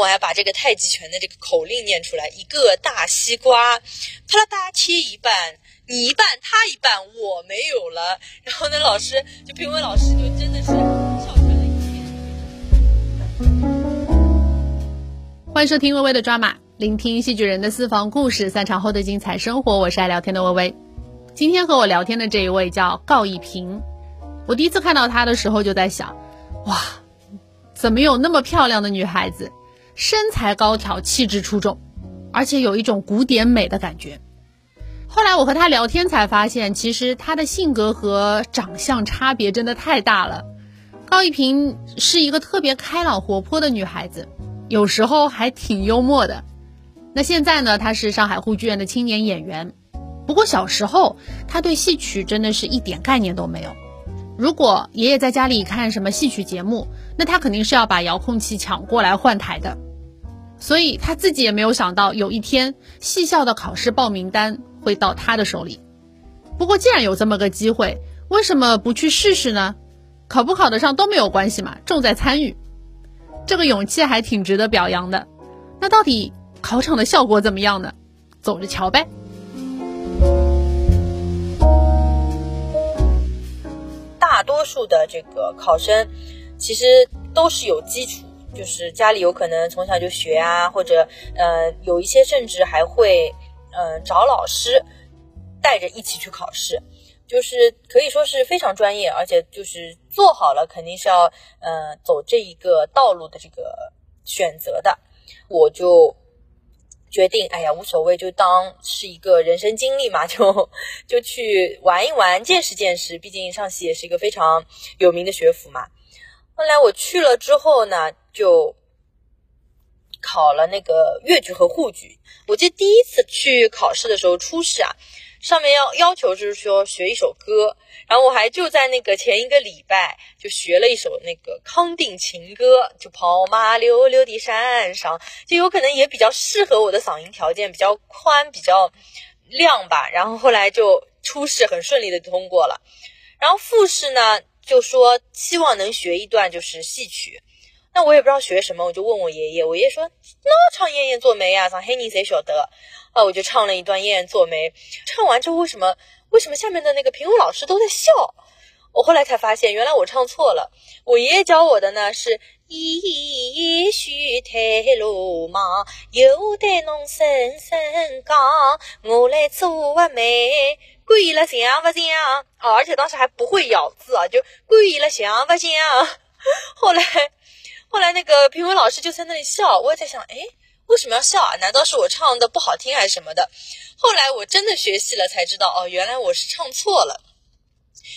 我还把这个太极拳的这个口令念出来：一个大西瓜，啪啦哒切一半，你一半他一半，我没有了。然后呢，老师就评委老师就真的是笑成了一片。欢迎收听微微的抓马，聆听戏剧人的私房故事，散场后的精彩生活。我是爱聊天的微微。今天和我聊天的这一位叫告一平。我第一次看到她的时候就在想，哇，怎么有那么漂亮的女孩子？身材高挑，气质出众，而且有一种古典美的感觉。后来我和她聊天才发现，其实她的性格和长相差别真的太大了。高一平是一个特别开朗活泼的女孩子，有时候还挺幽默的。那现在呢，她是上海沪剧院的青年演员。不过小时候，她对戏曲真的是一点概念都没有。如果爷爷在家里看什么戏曲节目，那他肯定是要把遥控器抢过来换台的。所以他自己也没有想到有一天戏校的考试报名单会到他的手里。不过既然有这么个机会，为什么不去试试呢？考不考得上都没有关系嘛，重在参与。这个勇气还挺值得表扬的。那到底考场的效果怎么样呢？走着瞧呗。数的这个考生其实都是有基础。就是家里有可能从小就学啊，或者呃有一些甚至还会嗯找老师带着一起去考试，就是可以说是非常专业，而且就是做好了肯定是要呃走这一个道路的这个选择的。我就决定，哎呀无所谓，就当是一个人生经历嘛，就就去玩一玩，见识见识。毕竟上戏也是一个非常有名的学府嘛。后来我去了之后呢。就考了那个越剧和沪剧。我记得第一次去考试的时候，初试啊，上面要要求就是说学一首歌，然后我还就在那个前一个礼拜就学了一首那个康定情歌，就跑马溜溜的山上，就有可能也比较适合我的嗓音条件，比较宽，比较亮吧。然后后来就初试很顺利的通过了，然后复试呢就说希望能学一段就是戏曲。那我也不知道学什么，我就问我爷爷。我爷爷说：“那唱《燕燕做媒》啊，上海人谁晓得？”啊，我就唱了一段《燕燕做媒》。唱完之后，为什么为什么下面的那个评委老师都在笑？我后来才发现，原来我唱错了。我爷爷教我的呢是：“也许太鲁莽，有待侬深深讲。我来做个媒，管了像不像？哦，而且当时还不会咬字啊，就管了像不像？后来。后来那个评委老师就在那里笑，我也在想，哎，为什么要笑啊？难道是我唱的不好听还是什么的？后来我真的学习了才知道，哦，原来我是唱错了。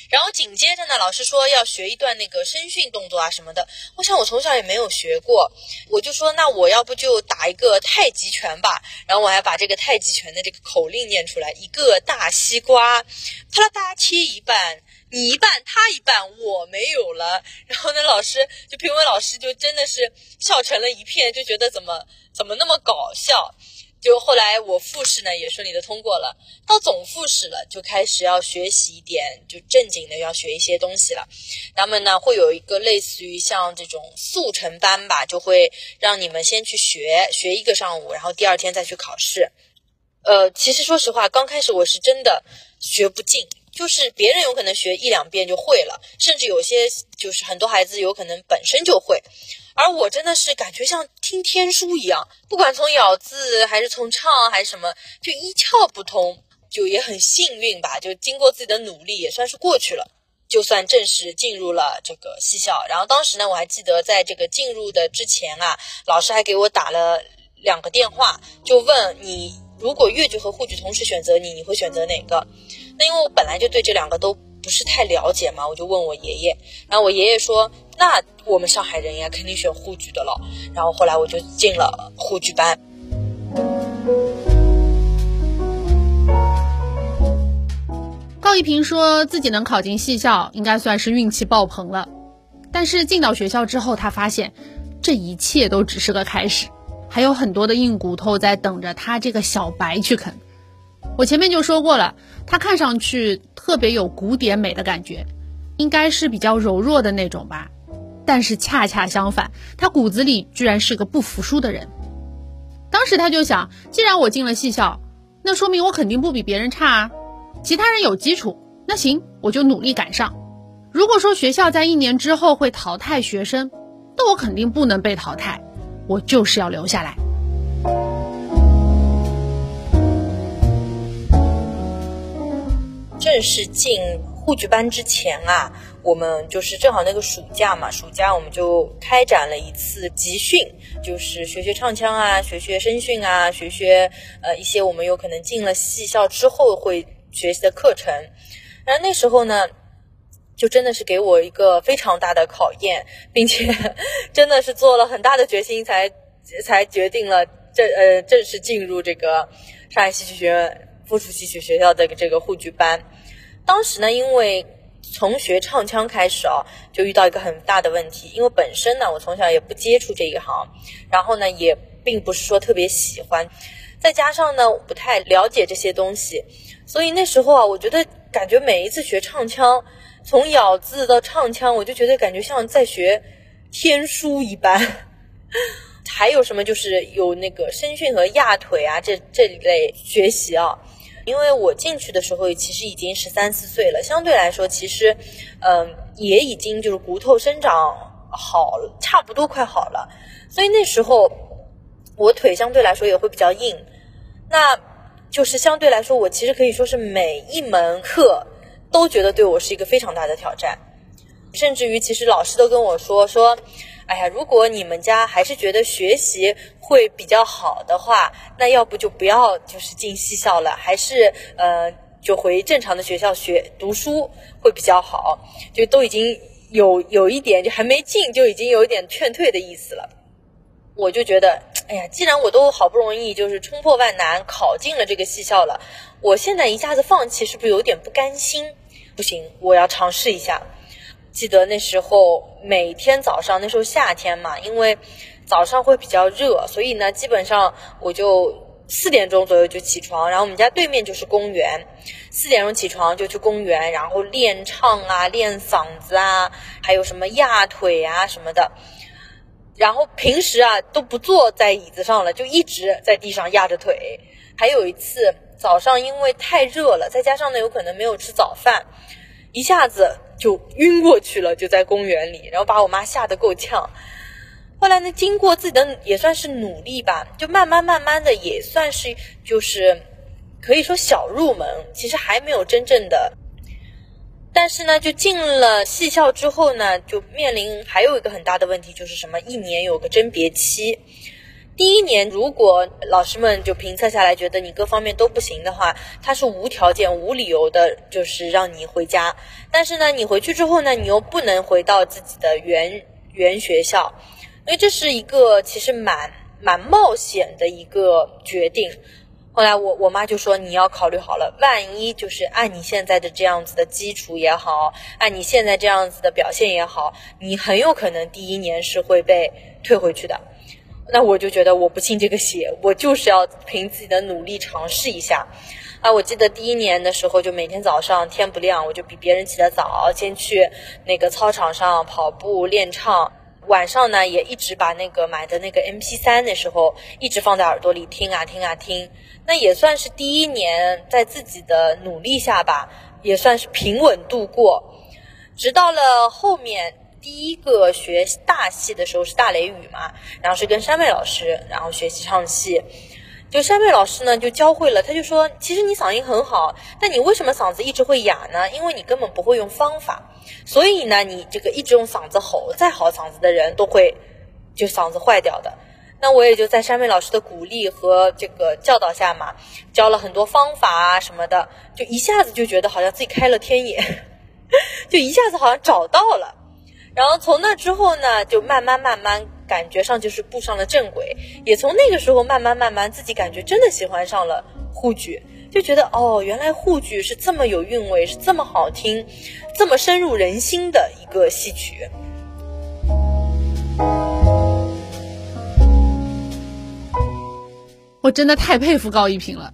然后紧接着呢，老师说要学一段那个声训动作啊什么的。我想我从小也没有学过，我就说那我要不就打一个太极拳吧。然后我还把这个太极拳的这个口令念出来：一个大西瓜，啪啦哒切一半。你一半，他一半，我没有了。然后那，老师就评委老师就真的是笑成了一片，就觉得怎么怎么那么搞笑。就后来我复试呢也顺利的通过了，到总复试了，就开始要学习一点，就正经的要学一些东西了。他们呢会有一个类似于像这种速成班吧，就会让你们先去学学一个上午，然后第二天再去考试。呃，其实说实话，刚开始我是真的学不进。就是别人有可能学一两遍就会了，甚至有些就是很多孩子有可能本身就会，而我真的是感觉像听天书一样，不管从咬字还是从唱还是什么，就一窍不通，就也很幸运吧，就经过自己的努力也算是过去了，就算正式进入了这个戏校。然后当时呢，我还记得在这个进入的之前啊，老师还给我打了两个电话，就问你如果越剧和沪剧同时选择你，你会选择哪个？那因为我本来就对这两个都不是太了解嘛，我就问我爷爷，然后我爷爷说：“那我们上海人呀，肯定选沪剧的了。”然后后来我就进了沪剧班。高一平说自己能考进戏校，应该算是运气爆棚了。但是进到学校之后，他发现这一切都只是个开始，还有很多的硬骨头在等着他这个小白去啃。我前面就说过了，他看上去特别有古典美的感觉，应该是比较柔弱的那种吧。但是恰恰相反，他骨子里居然是个不服输的人。当时他就想，既然我进了戏校，那说明我肯定不比别人差啊。其他人有基础，那行，我就努力赶上。如果说学校在一年之后会淘汰学生，那我肯定不能被淘汰，我就是要留下来。正式进沪剧班之前啊，我们就是正好那个暑假嘛，暑假我们就开展了一次集训，就是学学唱腔啊，学学声训啊，学学呃一些我们有可能进了戏校之后会学习的课程。然后那时候呢，就真的是给我一个非常大的考验，并且 真的是做了很大的决心才才决定了正呃正式进入这个上海戏剧学院。附属戏曲学校的这个沪剧班，当时呢，因为从学唱腔开始啊，就遇到一个很大的问题。因为本身呢，我从小也不接触这一行，然后呢，也并不是说特别喜欢，再加上呢，不太了解这些东西，所以那时候啊，我觉得感觉每一次学唱腔，从咬字到唱腔，我就觉得感觉像在学天书一般。还有什么就是有那个声训和压腿啊，这这一类学习啊。因为我进去的时候其实已经十三四岁了，相对来说其实，嗯，也已经就是骨头生长好，差不多快好了，所以那时候我腿相对来说也会比较硬，那就是相对来说我其实可以说是每一门课都觉得对我是一个非常大的挑战，甚至于其实老师都跟我说说。哎呀，如果你们家还是觉得学习会比较好的话，那要不就不要就是进戏校了，还是呃就回正常的学校学读书会比较好。就都已经有有一点，就还没进就已经有一点劝退的意思了。我就觉得，哎呀，既然我都好不容易就是冲破万难考进了这个戏校了，我现在一下子放弃，是不是有点不甘心？不行，我要尝试一下。记得那时候每天早上，那时候夏天嘛，因为早上会比较热，所以呢，基本上我就四点钟左右就起床，然后我们家对面就是公园，四点钟起床就去公园，然后练唱啊，练嗓子啊，还有什么压腿啊什么的，然后平时啊都不坐在椅子上了，就一直在地上压着腿。还有一次早上因为太热了，再加上呢有可能没有吃早饭，一下子。就晕过去了，就在公园里，然后把我妈吓得够呛。后来呢，经过自己的也算是努力吧，就慢慢慢慢的也算是就是可以说小入门，其实还没有真正的。但是呢，就进了戏校之后呢，就面临还有一个很大的问题，就是什么一年有个甄别期。第一年，如果老师们就评测下来觉得你各方面都不行的话，他是无条件、无理由的，就是让你回家。但是呢，你回去之后呢，你又不能回到自己的原原学校，因为这是一个其实蛮蛮冒险的一个决定。后来我我妈就说，你要考虑好了，万一就是按你现在的这样子的基础也好，按你现在这样子的表现也好，你很有可能第一年是会被退回去的。那我就觉得我不信这个邪，我就是要凭自己的努力尝试一下。啊，我记得第一年的时候，就每天早上天不亮，我就比别人起得早，先去那个操场上跑步练唱。晚上呢，也一直把那个买的那个 M P 三，那时候一直放在耳朵里听啊听啊听。那也算是第一年在自己的努力下吧，也算是平稳度过。直到了后面。第一个学大戏的时候是大雷雨嘛，然后是跟山妹老师，然后学习唱戏。就山妹老师呢，就教会了，他就说，其实你嗓音很好，但你为什么嗓子一直会哑呢？因为你根本不会用方法，所以呢，你这个一直用嗓子吼，再好嗓子的人都会就嗓子坏掉的。那我也就在山妹老师的鼓励和这个教导下嘛，教了很多方法啊什么的，就一下子就觉得好像自己开了天眼，就一下子好像找到了。然后从那之后呢，就慢慢慢慢感觉上就是步上了正轨，也从那个时候慢慢慢慢自己感觉真的喜欢上了沪剧，就觉得哦，原来沪剧是这么有韵味，是这么好听，这么深入人心的一个戏曲。我真的太佩服高一平了，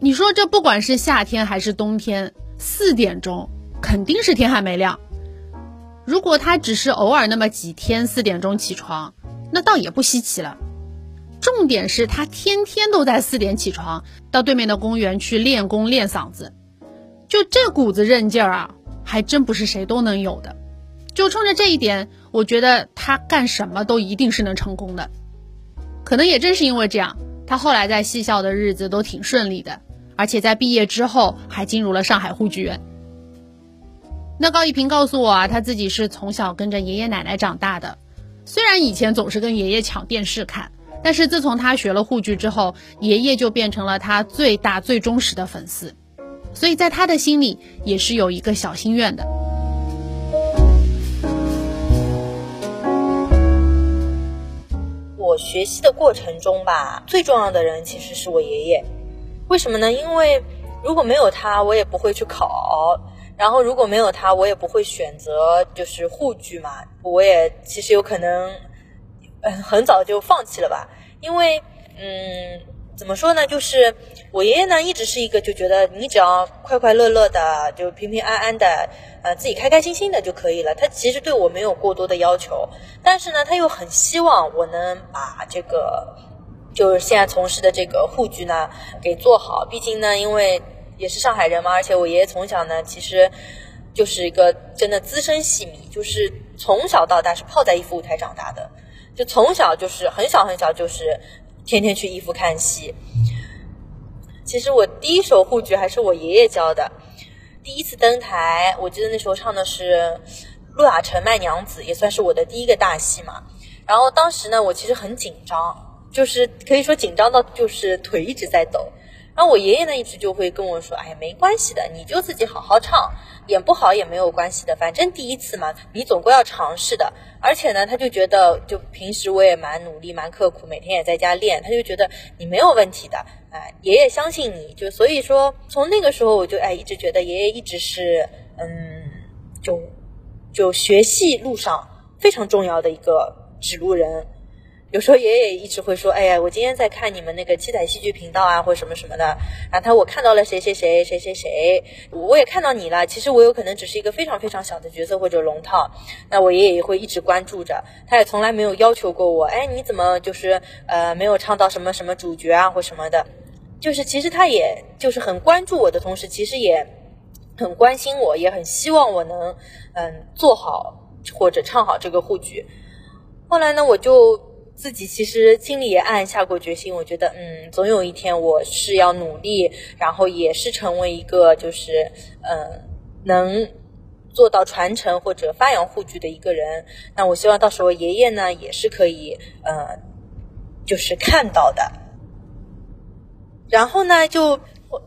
你说这不管是夏天还是冬天，四点钟肯定是天还没亮。如果他只是偶尔那么几天四点钟起床，那倒也不稀奇了。重点是他天天都在四点起床，到对面的公园去练功练嗓子，就这股子韧劲儿啊，还真不是谁都能有的。就冲着这一点，我觉得他干什么都一定是能成功的。可能也正是因为这样，他后来在戏校的日子都挺顺利的，而且在毕业之后还进入了上海沪剧院。那高一平告诉我啊，他自己是从小跟着爷爷奶奶长大的，虽然以前总是跟爷爷抢电视看，但是自从他学了沪剧之后，爷爷就变成了他最大最忠实的粉丝，所以在他的心里也是有一个小心愿的。我学习的过程中吧，最重要的人其实是我爷爷。为什么呢？因为如果没有他，我也不会去考；然后如果没有他，我也不会选择就是沪剧嘛。我也其实有可能，嗯，很早就放弃了吧。因为，嗯，怎么说呢？就是我爷爷呢，一直是一个就觉得你只要快快乐乐的，就平平安安的。呃，自己开开心心的就可以了。他其实对我没有过多的要求，但是呢，他又很希望我能把这个，就是现在从事的这个沪剧呢给做好。毕竟呢，因为也是上海人嘛，而且我爷爷从小呢，其实就是一个真的资深戏迷，就是从小到大是泡在一副舞台长大的，就从小就是很小很小就是天天去衣服看戏。其实我第一首沪剧还是我爷爷教的。第一次登台，我记得那时候唱的是《陆雅成卖娘子》，也算是我的第一个大戏嘛。然后当时呢，我其实很紧张，就是可以说紧张到就是腿一直在抖。然后我爷爷呢，一直就会跟我说：“哎，没关系的，你就自己好好唱，演不好也没有关系的，反正第一次嘛，你总归要尝试的。”而且呢，他就觉得，就平时我也蛮努力、蛮刻苦，每天也在家练，他就觉得你没有问题的。哎，爷爷相信你，就所以说，从那个时候我就哎一直觉得爷爷一直是嗯，就就学戏路上非常重要的一个指路人。有时候爷爷一直会说，哎呀，我今天在看你们那个七彩戏剧频道啊，或什么什么的，然后他我看到了谁谁谁谁谁谁，我也看到你了。其实我有可能只是一个非常非常小的角色或者龙套，那我爷爷也会一直关注着，他也从来没有要求过我，哎，你怎么就是呃没有唱到什么什么主角啊或什么的。就是其实他也就是很关注我的同时，其实也很关心我，也很希望我能嗯做好或者唱好这个沪剧。后来呢，我就自己其实心里也暗暗下过决心，我觉得嗯，总有一天我是要努力，然后也是成为一个就是嗯能做到传承或者发扬沪剧的一个人。那我希望到时候爷爷呢也是可以呃就是看到的。然后呢，就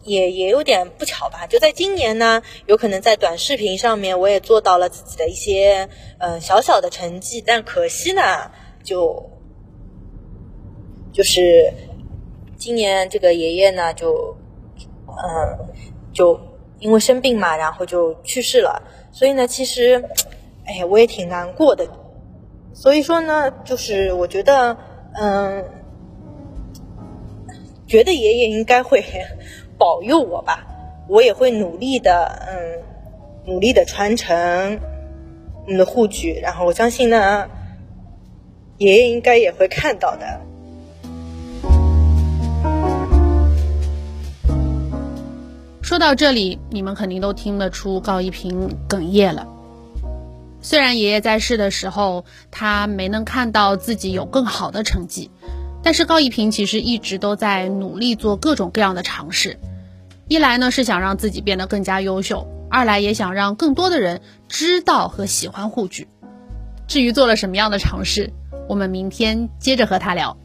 也也有点不巧吧，就在今年呢，有可能在短视频上面我也做到了自己的一些嗯小小的成绩，但可惜呢，就就是今年这个爷爷呢，就嗯就因为生病嘛，然后就去世了，所以呢，其实哎我也挺难过的，所以说呢，就是我觉得嗯。觉得爷爷应该会 保佑我吧，我也会努力的，嗯，努力的传承我们的护具，然后我相信呢，爷爷应该也会看到的。说到这里，你们肯定都听得出高一平哽咽了。虽然爷爷在世的时候，他没能看到自己有更好的成绩。但是高一平其实一直都在努力做各种各样的尝试，一来呢是想让自己变得更加优秀，二来也想让更多的人知道和喜欢沪剧。至于做了什么样的尝试，我们明天接着和他聊。